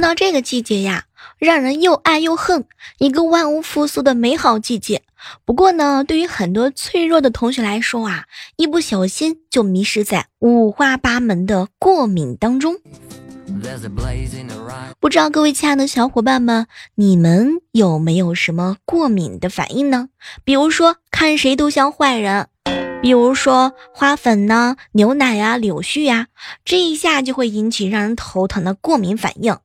到这个季节呀，让人又爱又恨，一个万物复苏的美好季节。不过呢，对于很多脆弱的同学来说啊，一不小心就迷失在五花八门的过敏当中。不知道各位亲爱的小伙伴们，你们有没有什么过敏的反应呢？比如说看谁都像坏人，比如说花粉呢、牛奶呀、柳絮呀，这一下就会引起让人头疼的过敏反应。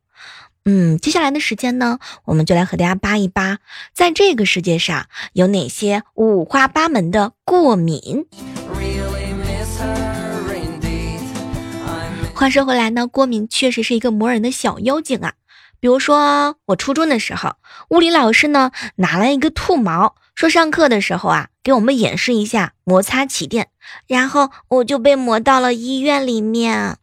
嗯，接下来的时间呢，我们就来和大家扒一扒，在这个世界上有哪些五花八门的过敏。话说回来呢，过敏确实是一个磨人的小妖精啊。比如说，我初中的时候，物理老师呢拿了一个兔毛，说上课的时候啊，给我们演示一下摩擦起电，然后我就被磨到了医院里面。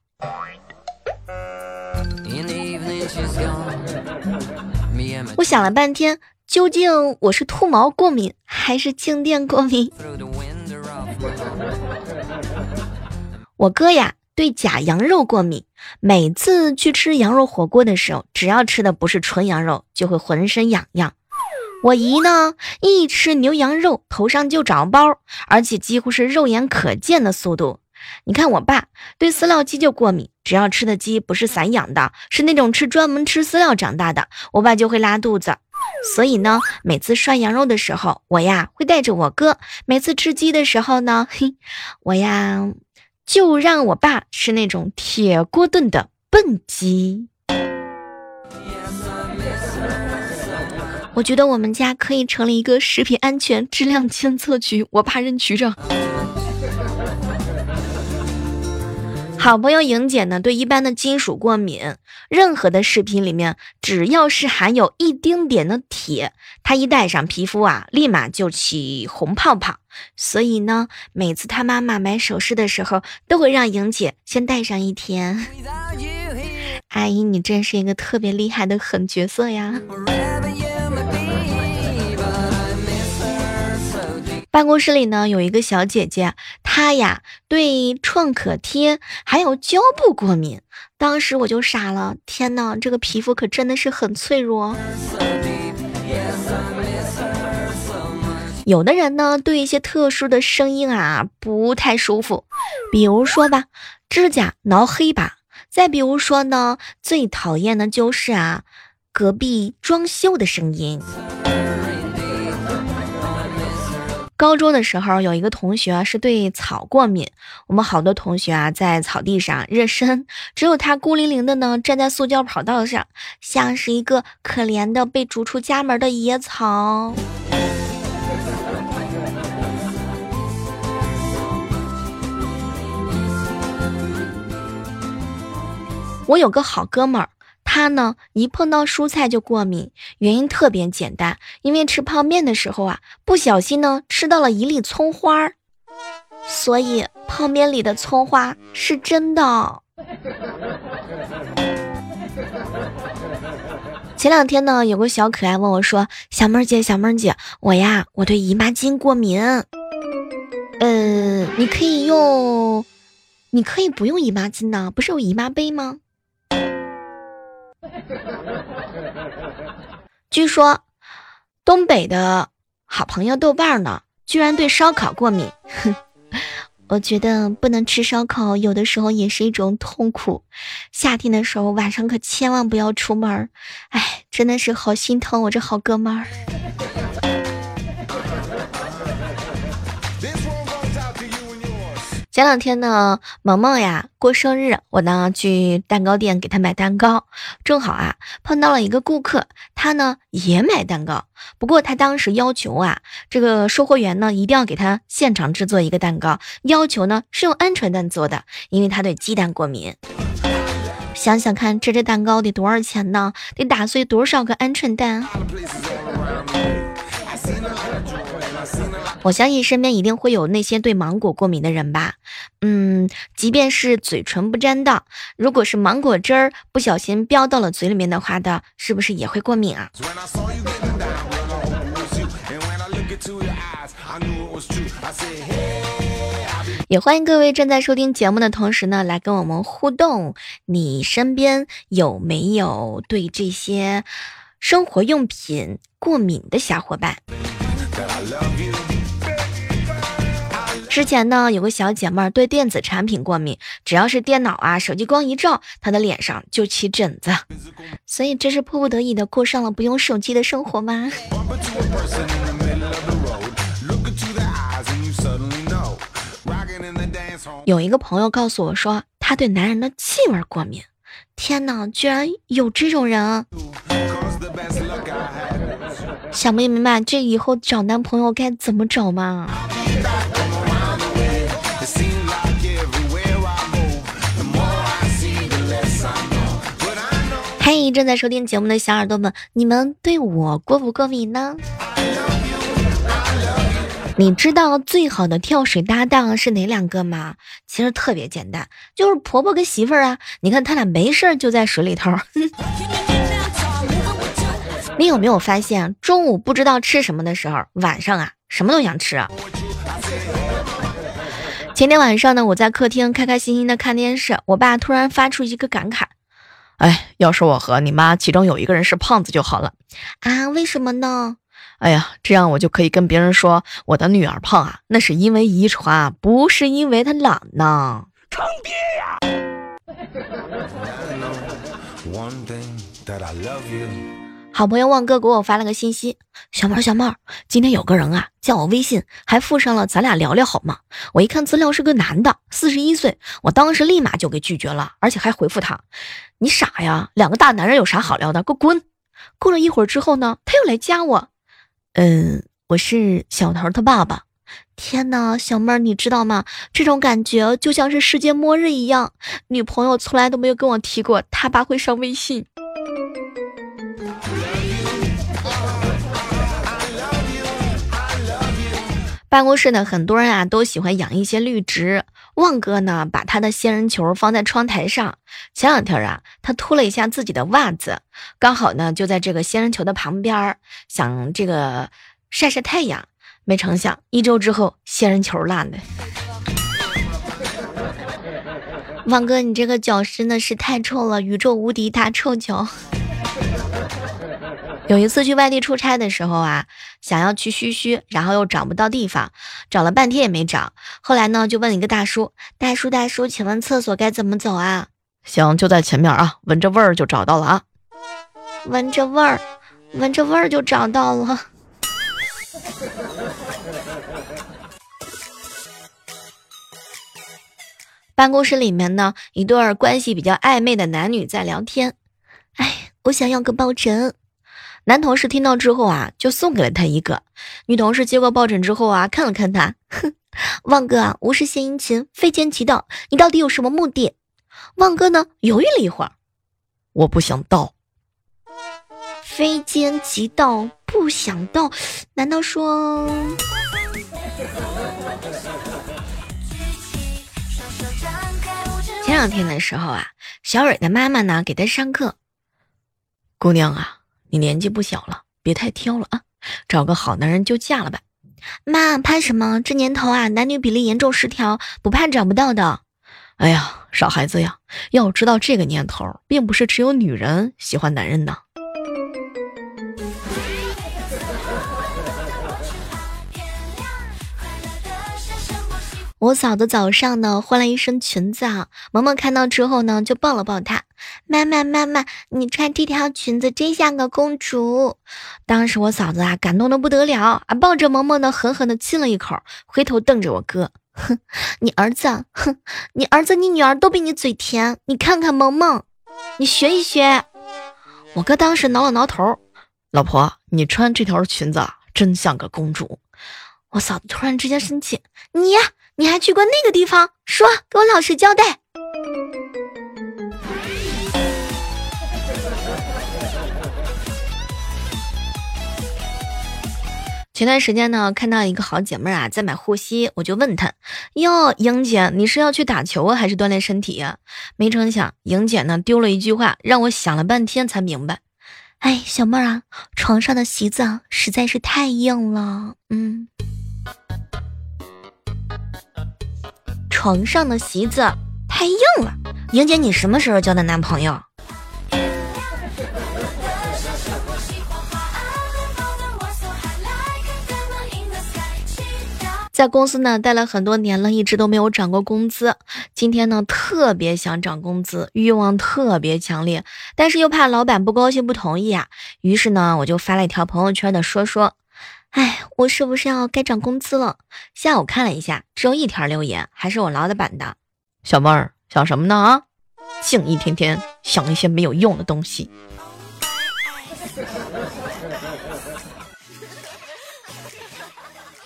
想了半天，究竟我是兔毛过敏还是静电过敏？我哥呀对假羊肉过敏，每次去吃羊肉火锅的时候，只要吃的不是纯羊肉，就会浑身痒痒。我姨呢一吃牛羊肉，头上就长包，而且几乎是肉眼可见的速度。你看我爸对饲料鸡就过敏，只要吃的鸡不是散养的，是那种吃专门吃饲料长大的，我爸就会拉肚子。所以呢，每次涮羊肉的时候，我呀会带着我哥；每次吃鸡的时候呢，嘿，我呀就让我爸吃那种铁锅炖的笨鸡。我觉得我们家可以成立一个食品安全质量监测局，我爸任局长。好朋友莹姐呢，对一般的金属过敏，任何的饰品里面只要是含有一丁点的铁，她一戴上皮肤啊，立马就起红泡泡。所以呢，每次她妈妈买首饰的时候，都会让莹姐先戴上一天。阿姨，你真是一个特别厉害的狠角色呀！办公室里呢，有一个小姐姐，她呀对创可贴还有胶布过敏。当时我就傻了，天呐，这个皮肤可真的是很脆弱。有的人呢对一些特殊的声音啊不太舒服，比如说吧，指甲挠黑吧；再比如说呢，最讨厌的就是啊，隔壁装修的声音。高中的时候，有一个同学是对草过敏。我们好多同学啊，在草地上热身，只有他孤零零的呢，站在塑胶跑道上，像是一个可怜的被逐出家门的野草。我有个好哥们儿。他呢，一碰到蔬菜就过敏，原因特别简单，因为吃泡面的时候啊，不小心呢吃到了一粒葱花儿，所以泡面里的葱花是真的。前两天呢，有个小可爱问我说：“小妹儿姐，小妹儿姐，我呀，我对姨妈巾过敏，呃，你可以用，你可以不用姨妈巾呢，不是有姨妈杯吗？” 据说，东北的好朋友豆瓣呢，居然对烧烤过敏。哼，我觉得不能吃烧烤，有的时候也是一种痛苦。夏天的时候，晚上可千万不要出门。哎，真的是好心疼我这好哥们儿。前两天呢，萌萌呀过生日，我呢去蛋糕店给她买蛋糕，正好啊碰到了一个顾客，他呢也买蛋糕，不过他当时要求啊，这个售货员呢一定要给他现场制作一个蛋糕，要求呢是用鹌鹑蛋做的，因为他对鸡蛋过敏。想想看，这只蛋糕得多少钱呢？得打碎多少个鹌鹑蛋？我相信身边一定会有那些对芒果过敏的人吧。嗯，即便是嘴唇不沾到，如果是芒果汁儿不小心飙到了嘴里面的话的，是不是也会过敏啊？也欢迎各位正在收听节目的同时呢，来跟我们互动。你身边有没有对这些生活用品过敏的小伙伴？之前呢，有个小姐妹儿对电子产品过敏，只要是电脑啊、手机光一照，她的脸上就起疹子，所以这是迫不得已的过上了不用手机的生活吗？有一个朋友告诉我说，他对男人的气味过敏。天哪，居然有这种人！想不明白这以后找男朋友该怎么找吗？嘿，正在收听节目的小耳朵们，你们对我过不过敏呢？你知道最好的跳水搭档是哪两个吗？其实特别简单，就是婆婆跟媳妇儿啊。你看他俩没事儿就在水里头。你有没有发现，中午不知道吃什么的时候，晚上啊什么都想吃？前天晚上呢，我在客厅开开心心的看电视，我爸突然发出一个感慨：“哎，要是我和你妈其中有一个人是胖子就好了啊？为什么呢？”哎呀，这样我就可以跟别人说我的女儿胖啊，那是因为遗传，不是因为她懒呢。坑爹呀！好朋友旺哥给我发了个信息，小妹儿小妹儿，今天有个人啊加我微信，还附上了咱俩聊聊好吗？我一看资料是个男的，四十一岁，我当时立马就给拒绝了，而且还回复他，你傻呀，两个大男人有啥好聊的，给我滚！过了一会儿之后呢，他又来加我。嗯，我是小头他爸爸。天哪，小妹儿，你知道吗？这种感觉就像是世界末日一样。女朋友从来都没有跟我提过他爸会上微信。办公室呢，很多人啊都喜欢养一些绿植。旺哥呢，把他的仙人球放在窗台上。前两天啊，他脱了一下自己的袜子，刚好呢就在这个仙人球的旁边，想这个晒晒太阳。没成想，一周之后，仙人球烂了。旺哥，你这个脚真的是太臭了，宇宙无敌大臭脚。有一次去外地出差的时候啊，想要去嘘嘘，然后又找不到地方，找了半天也没找。后来呢，就问了一个大叔：“大叔，大叔，请问厕所该怎么走啊？”“行，就在前面啊，闻着味儿就找到了啊。”“闻着味儿，闻着味儿就找到了。”办公室里面呢，一对关系比较暧昧的男女在聊天。哎，我想要个抱枕。男同事听到之后啊，就送给了他一个。女同事接过抱枕之后啊，看了看他，哼，旺哥啊，无事献殷勤，非奸即盗，你到底有什么目的？旺哥呢，犹豫了一会儿，我不想盗。非奸即盗，不想盗，难道说？前两天的时候啊，小蕊的妈妈呢给她上课，姑娘啊。你年纪不小了，别太挑了啊！找个好男人就嫁了吧。妈，怕什么？这年头啊，男女比例严重失调，不怕找不到的。哎呀，傻孩子呀！要知道这个年头，并不是只有女人喜欢男人的。我嫂子早上呢换了一身裙子啊，萌萌看到之后呢就抱了抱她，妈妈妈妈，你穿这条裙子真像个公主。当时我嫂子啊感动的不得了啊，抱着萌萌呢狠狠的亲了一口，回头瞪着我哥，哼，你儿子，哼，你儿子你女儿都比你嘴甜，你看看萌萌，你学一学。我哥当时挠了挠头，老婆，你穿这条裙子真像个公主。我嫂子突然之间生气，你呀，你还去过那个地方？说，给我老实交代。前段时间呢，看到一个好姐妹啊在买护膝，我就问她：“哟，莹姐，你是要去打球啊，还是锻炼身体呀？”没成想，莹姐呢丢了一句话，让我想了半天才明白。哎，小妹儿啊，床上的席子实在是太硬了，嗯，床上的席子太硬了。莹姐，你什么时候交的男朋友？在公司呢待了很多年了，一直都没有涨过工资。今天呢特别想涨工资，欲望特别强烈，但是又怕老板不高兴不同意啊。于是呢我就发了一条朋友圈的说说，哎，我是不是要该涨工资了？下午看了一下，只有一条留言，还是我老板的。小妹儿想什么呢啊？净一天天想一些没有用的东西。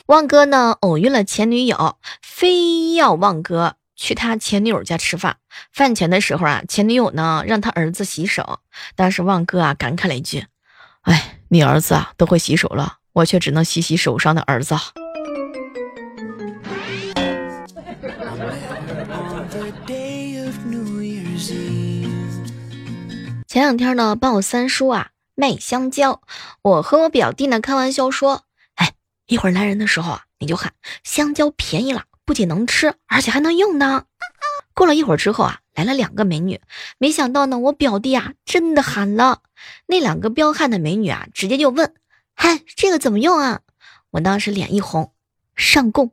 旺哥呢偶遇了前女友，非要旺哥去他前女友家吃饭。饭前的时候啊，前女友呢让他儿子洗手，当时旺哥啊感慨了一句：“哎，你儿子啊都会洗手了，我却只能洗洗手上的儿子。”前两天呢，帮我三叔啊卖香蕉，我和我表弟呢开玩笑说。哎一会儿来人的时候啊，你就喊香蕉便宜了，不仅能吃，而且还能用呢。过了一会儿之后啊，来了两个美女，没想到呢，我表弟啊真的喊了。那两个彪悍的美女啊，直接就问：“嗨，这个怎么用啊？”我当时脸一红，上供。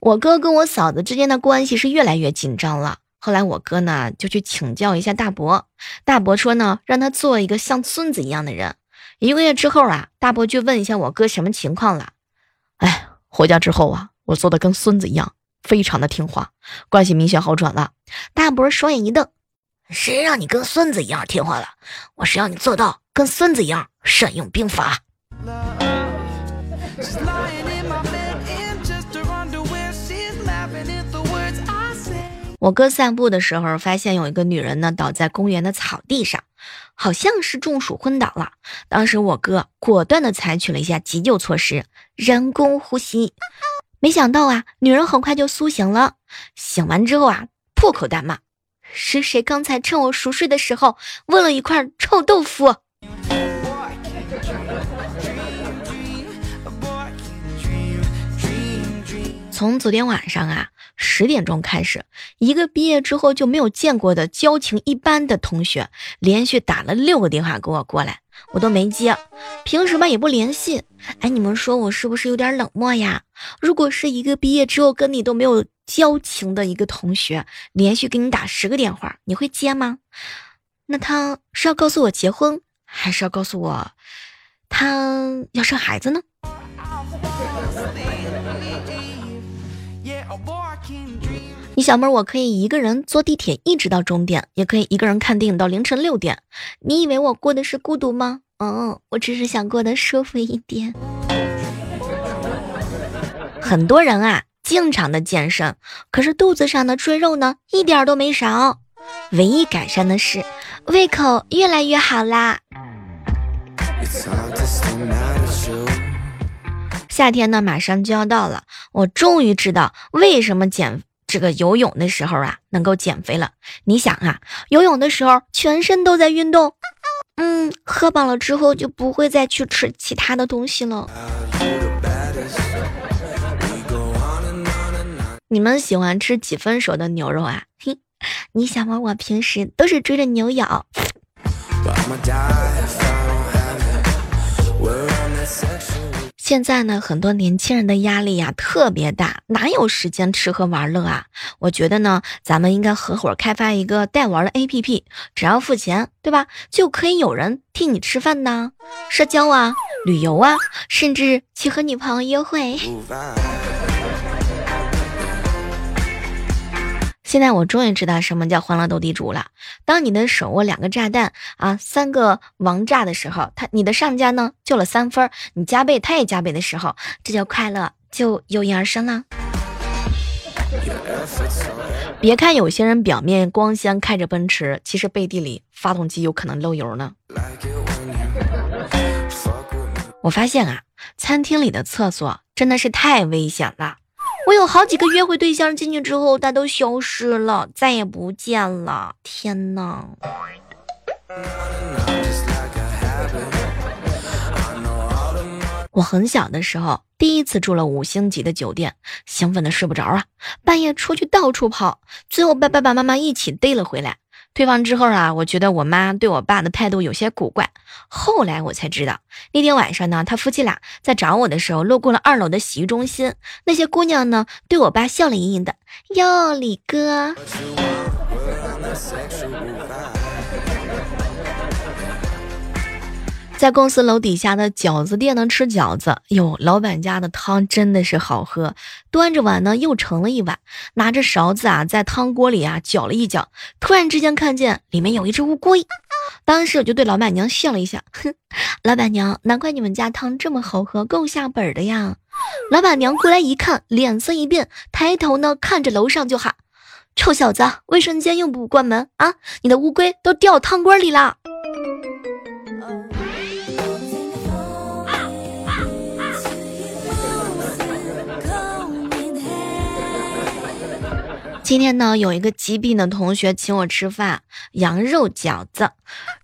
我哥跟我嫂子之间的关系是越来越紧张了。后来我哥呢就去请教一下大伯，大伯说呢让他做一个像孙子一样的人。一个月之后啊，大伯就问一下我哥什么情况了。哎，回家之后啊，我做的跟孙子一样，非常的听话，关系明显好转了。大伯双眼一瞪：“谁让你跟孙子一样听话了？我是要你做到跟孙子一样善用兵法。”我哥散步的时候，发现有一个女人呢倒在公园的草地上，好像是中暑昏倒了。当时我哥果断的采取了一下急救措施，人工呼吸。没想到啊，女人很快就苏醒了。醒完之后啊，破口大骂：“是谁刚才趁我熟睡的时候问了一块臭豆腐？”从昨天晚上啊。十点钟开始，一个毕业之后就没有见过的交情一般的同学，连续打了六个电话给我过来，我都没接。平时吧也不联系。哎，你们说我是不是有点冷漠呀？如果是一个毕业之后跟你都没有交情的一个同学，连续给你打十个电话，你会接吗？那他是要告诉我结婚，还是要告诉我他要生孩子呢？你小妹，我可以一个人坐地铁一直到终点，也可以一个人看电影到凌晨六点。你以为我过的是孤独吗？嗯，我只是想过得舒服一点。很多人啊，经常的健身，可是肚子上的赘肉呢，一点都没少。唯一改善的是，胃口越来越好啦。夏天呢，马上就要到了，我终于知道为什么减。这个游泳的时候啊，能够减肥了。你想啊，游泳的时候全身都在运动，嗯，喝饱了之后就不会再去吃其他的东西了。你们喜欢吃几分熟的牛肉啊？嘿，你想吗？我平时都是追着牛咬。现在呢，很多年轻人的压力呀特别大，哪有时间吃喝玩乐啊？我觉得呢，咱们应该合伙开发一个代玩的 APP，只要付钱，对吧？就可以有人替你吃饭呐，社交啊，旅游啊，甚至去和女朋友约会。现在我终于知道什么叫欢乐斗地主了。当你的手握两个炸弹啊，三个王炸的时候，他你的上家呢救了三分，你加倍他也加倍的时候，这叫快乐，就油然而生了。别看有些人表面光鲜开着奔驰，其实背地里发动机有可能漏油呢。我发现啊，餐厅里的厕所真的是太危险了。我有好几个约会对象进去之后，他都消失了，再也不见了。天呐！我很小的时候，第一次住了五星级的酒店，兴奋的睡不着啊，半夜出去到处跑，最后被爸爸妈妈一起逮了回来。退房之后啊，我觉得我妈对我爸的态度有些古怪。后来我才知道，那天晚上呢，他夫妻俩在找我的时候，路过了二楼的洗浴中心，那些姑娘呢，对我爸笑脸盈盈的。哟，李哥。在公司楼底下的饺子店呢吃饺子，哟，老板家的汤真的是好喝。端着碗呢又盛了一碗，拿着勺子啊在汤锅里啊搅了一搅，突然之间看见里面有一只乌龟，当时我就对老板娘笑了一下，哼，老板娘，难怪你们家汤这么好喝，够下本的呀。老板娘过来一看，脸色一变，抬头呢看着楼上就喊：“臭小子，卫生间又不关门啊，你的乌龟都掉汤锅里了。”今天呢，有一个疾病的同学请我吃饭，羊肉饺子。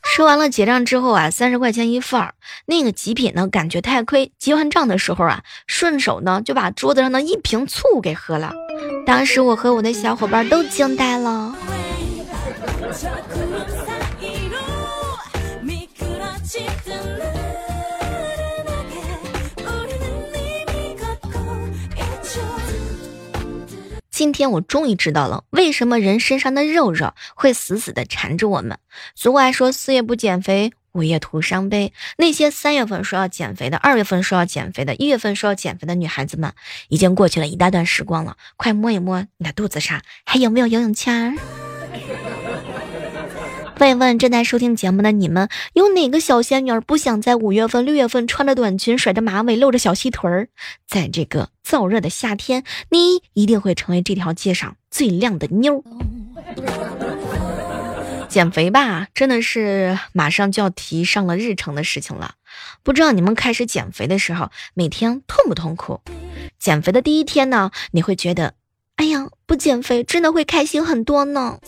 吃完了结账之后啊，三十块钱一份儿。那个极品呢，感觉太亏，结完账的时候啊，顺手呢就把桌子上的一瓶醋给喝了。当时我和我的小伙伴都惊呆了。今天我终于知道了，为什么人身上的肉肉会死死的缠着我们。俗话说，四月不减肥，五月徒伤悲。那些三月份说要减肥的，二月份说要减肥的，一月份说要减肥的女孩子们，已经过去了一大段时光了。快摸一摸你的肚子上，还有没有游泳圈？问一问正在收听节目的你们，有哪个小仙女不想在五月份、六月份穿着短裙、甩着马尾、露着小细腿儿？在这个燥热的夏天，你一定会成为这条街上最靓的妞。减肥吧，真的是马上就要提上了日程的事情了。不知道你们开始减肥的时候，每天痛不痛苦？减肥的第一天呢，你会觉得，哎呀，不减肥真的会开心很多呢。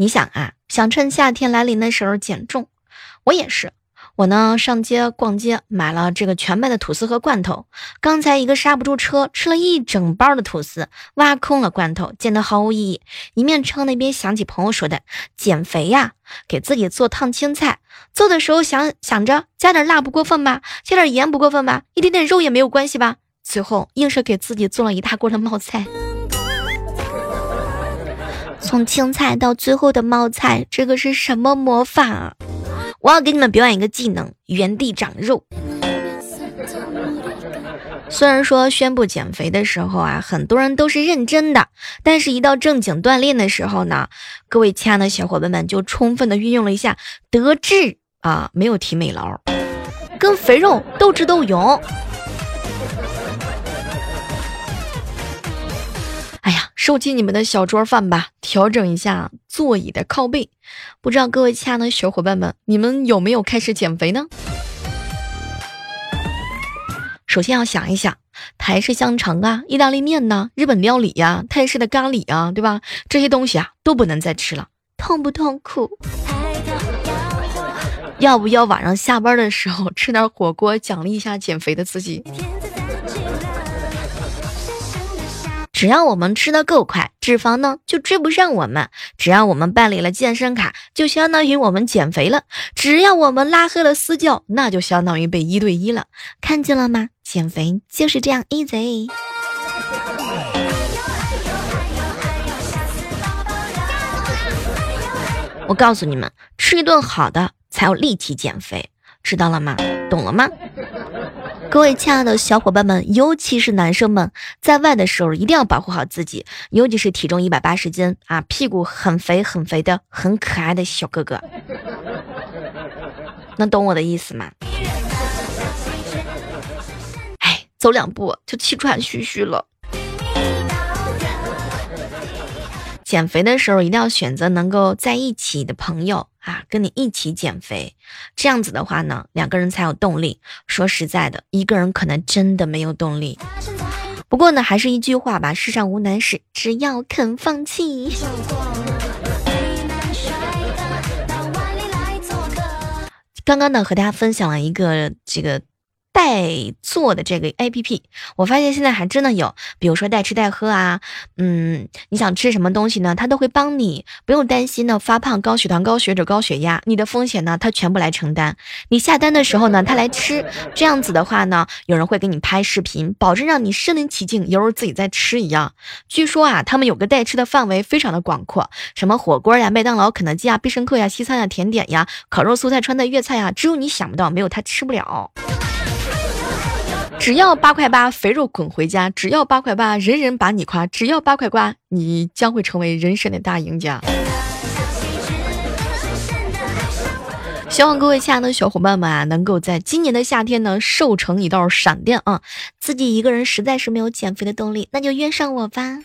你想啊，想趁夏天来临的时候减重，我也是。我呢上街逛街，买了这个全麦的吐司和罐头。刚才一个刹不住车，吃了一整包的吐司，挖空了罐头，减得毫无意义。一面称那边想起朋友说的减肥呀，给自己做烫青菜，做的时候想想着加点辣不过分吧，加点盐不过分吧，一点点肉也没有关系吧。最后硬是给自己做了一大锅的冒菜。从青菜到最后的冒菜，这个是什么魔法啊？我要给你们表演一个技能：原地长肉。虽然说宣布减肥的时候啊，很多人都是认真的，但是一到正经锻炼的时候呢，各位亲爱的小伙伴们就充分的运用了一下德智啊，没有提美劳，跟肥肉斗智斗勇。收起你们的小桌饭吧，调整一下座椅的靠背。不知道各位亲爱的小伙伴们，你们有没有开始减肥呢？首先要想一想，台式香肠啊，意大利面呐，日本料理呀，泰式的咖喱啊，对吧？这些东西啊都不能再吃了，痛不痛苦？要不要晚上下班的时候吃点火锅，奖励一下减肥的自己？只要我们吃的够快，脂肪呢就追不上我们。只要我们办理了健身卡，就相当于我们减肥了；只要我们拉黑了私教，那就相当于被一对一了。看见了吗？减肥就是这样 easy。我告诉你们，吃一顿好的才有力气减肥，知道了吗？懂了吗？各位亲爱的小伙伴们，尤其是男生们，在外的时候一定要保护好自己，尤其是体重一百八十斤啊，屁股很肥很肥的很可爱的小哥哥，能懂我的意思吗？哎，走两步就气喘吁吁了。减肥的时候一定要选择能够在一起的朋友啊，跟你一起减肥，这样子的话呢，两个人才有动力。说实在的，一个人可能真的没有动力。不过呢，还是一句话吧，世上无难事，只要肯放弃。刚刚呢，和大家分享了一个这个。代做的这个 A P P，我发现现在还真的有，比如说代吃代喝啊，嗯，你想吃什么东西呢，它都会帮你，不用担心呢发胖、高血糖、高血脂、高血压，你的风险呢，它全部来承担。你下单的时候呢，他来吃，这样子的话呢，有人会给你拍视频，保证让你身临其境，犹如自己在吃一样。据说啊，他们有个代吃的范围非常的广阔，什么火锅呀、麦当劳、肯德基啊、必胜客呀、西餐呀、甜点呀、烤肉、素菜、川菜、粤菜呀，只有你想不到，没有他吃不了。只要八块八，肥肉滚回家；只要八块八，人人把你夸；只要八块八，你将会成为人生的大赢家。希望各位亲爱的小伙伴们啊，能够在今年的夏天呢，瘦成一道闪电啊！自己一个人实在是没有减肥的动力，那就约上我吧。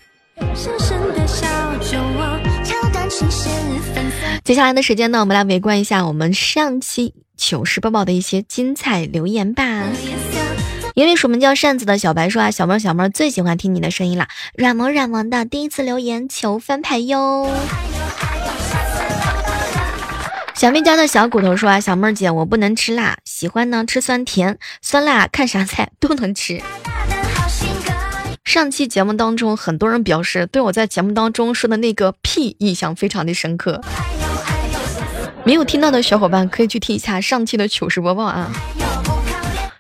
接下来的时间呢，我们来围观一下我们上期糗事播报的一些精彩留言吧。因为署名叫扇子的小白说啊，小妹小妹最喜欢听你的声音了，软萌软萌的，第一次留言求翻牌哟。小妹家的小骨头说啊，小妹儿姐我不能吃辣，喜欢呢吃酸甜酸辣，看啥菜都能吃。上期节目当中，很多人表示对我在节目当中说的那个屁印象非常的深刻，没有听到的小伙伴可以去听一下上期的糗事播报啊。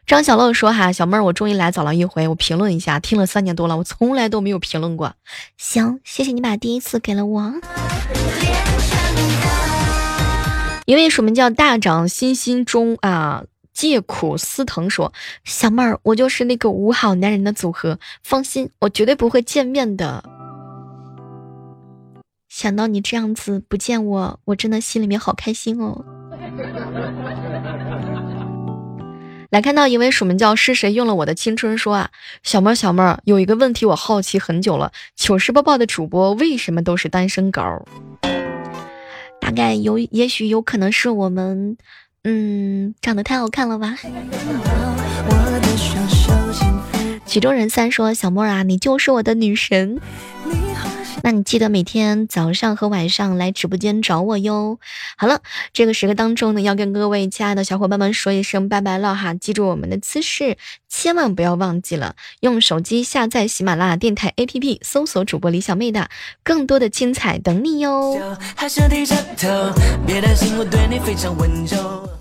张小乐说：“哈，小妹儿，我终于来早了一回，我评论一下，听了三年多了，我从来都没有评论过。行，谢谢你把第一次给了我。”一位署名叫大长心心中啊，借苦思疼说：“小妹儿，我就是那个五好男人的组合，放心，我绝对不会见面的。想到你这样子不见我，我真的心里面好开心哦。”来看到一位署名叫是谁用了我的青春说啊，小妹儿小妹儿有一个问题我好奇很久了，糗事播报的主播为什么都是单身狗？大概有也许有可能是我们，嗯，长得太好看了吧。曲中人三说小妹啊，你就是我的女神。那你记得每天早上和晚上来直播间找我哟。好了，这个时刻当中呢，要跟各位亲爱的小伙伴们说一声拜拜了哈。记住我们的姿势，千万不要忘记了，用手机下载喜马拉雅电台 APP，搜索主播李小妹的，更多的精彩等你哟。还是低着头，别担心，我对你非常温柔。